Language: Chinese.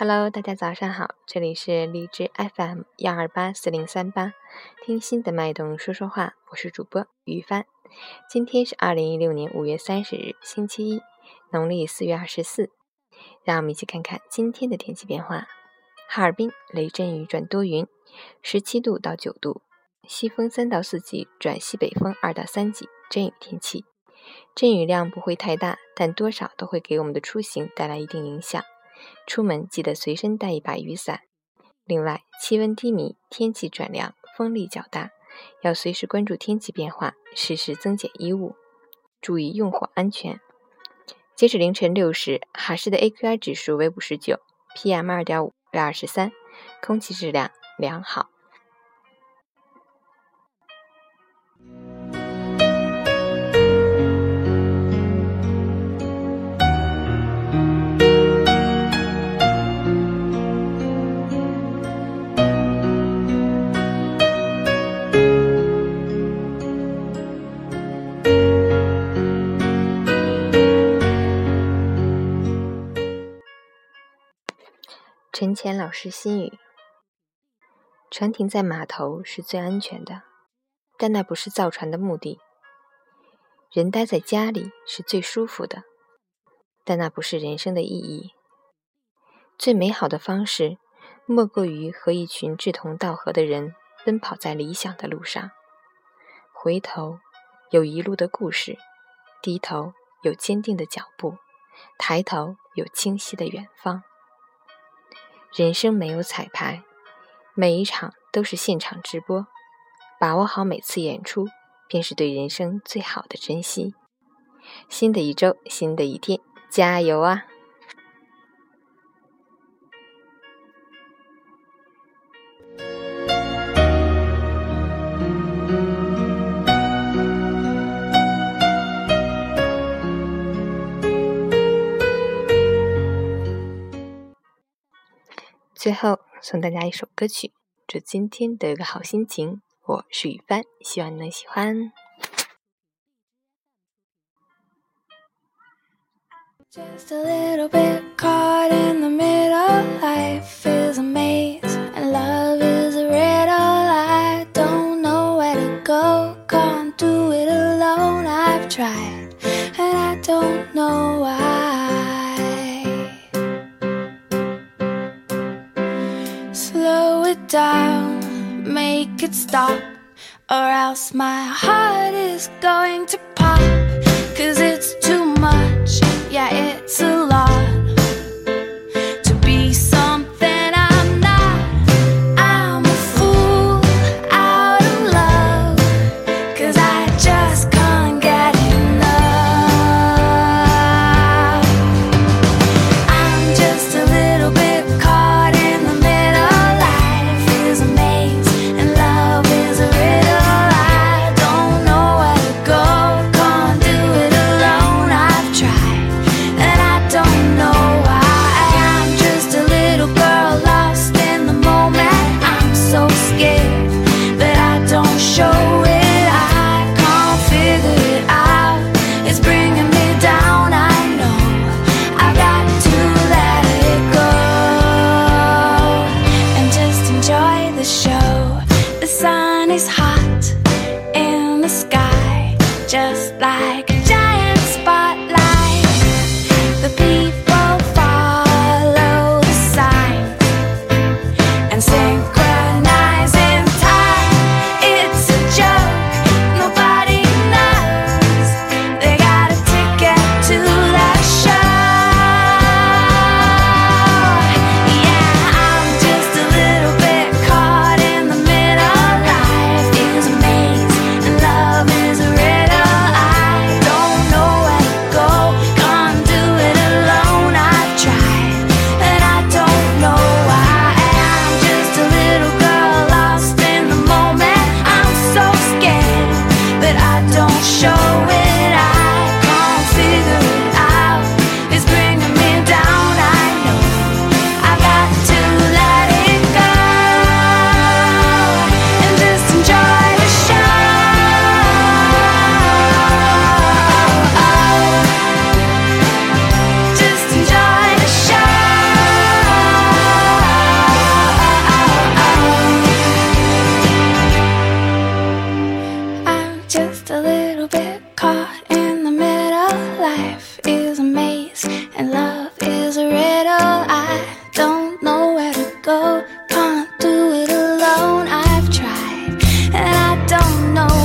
Hello，大家早上好，这里是荔枝 FM 幺二八四零三八，听心的脉动说说话，我是主播于帆。今天是二零一六年五月三十日，星期一，农历四月二十四。让我们一起看看今天的天气变化。哈尔滨雷阵雨转多云，十七度到九度，西风三到四级转西北风二到三级，阵雨天气。阵雨量不会太大，但多少都会给我们的出行带来一定影响。出门记得随身带一把雨伞。另外，气温低迷，天气转凉，风力较大，要随时关注天气变化，适时增减衣物，注意用火安全。截止凌晨六时，哈市的 AQI 指数为五十九，PM 二点五为二十三，空气质量良好。陈乾老师心语：船停在码头是最安全的，但那不是造船的目的；人待在家里是最舒服的，但那不是人生的意义。最美好的方式，莫过于和一群志同道合的人奔跑在理想的路上。回头有一路的故事，低头有坚定的脚步，抬头有清晰的远方。人生没有彩排，每一场都是现场直播，把握好每次演出，便是对人生最好的珍惜。新的一周，新的一天，加油啊！最后送大家一首歌曲，祝今天都有个好心情。我是雨帆，希望你能喜欢。down, make it stop, or else my heart is going to pop. Cause it's too Caught in the middle, life is a maze, and love is a riddle. I don't know where to go, can't do it alone. I've tried, and I don't know.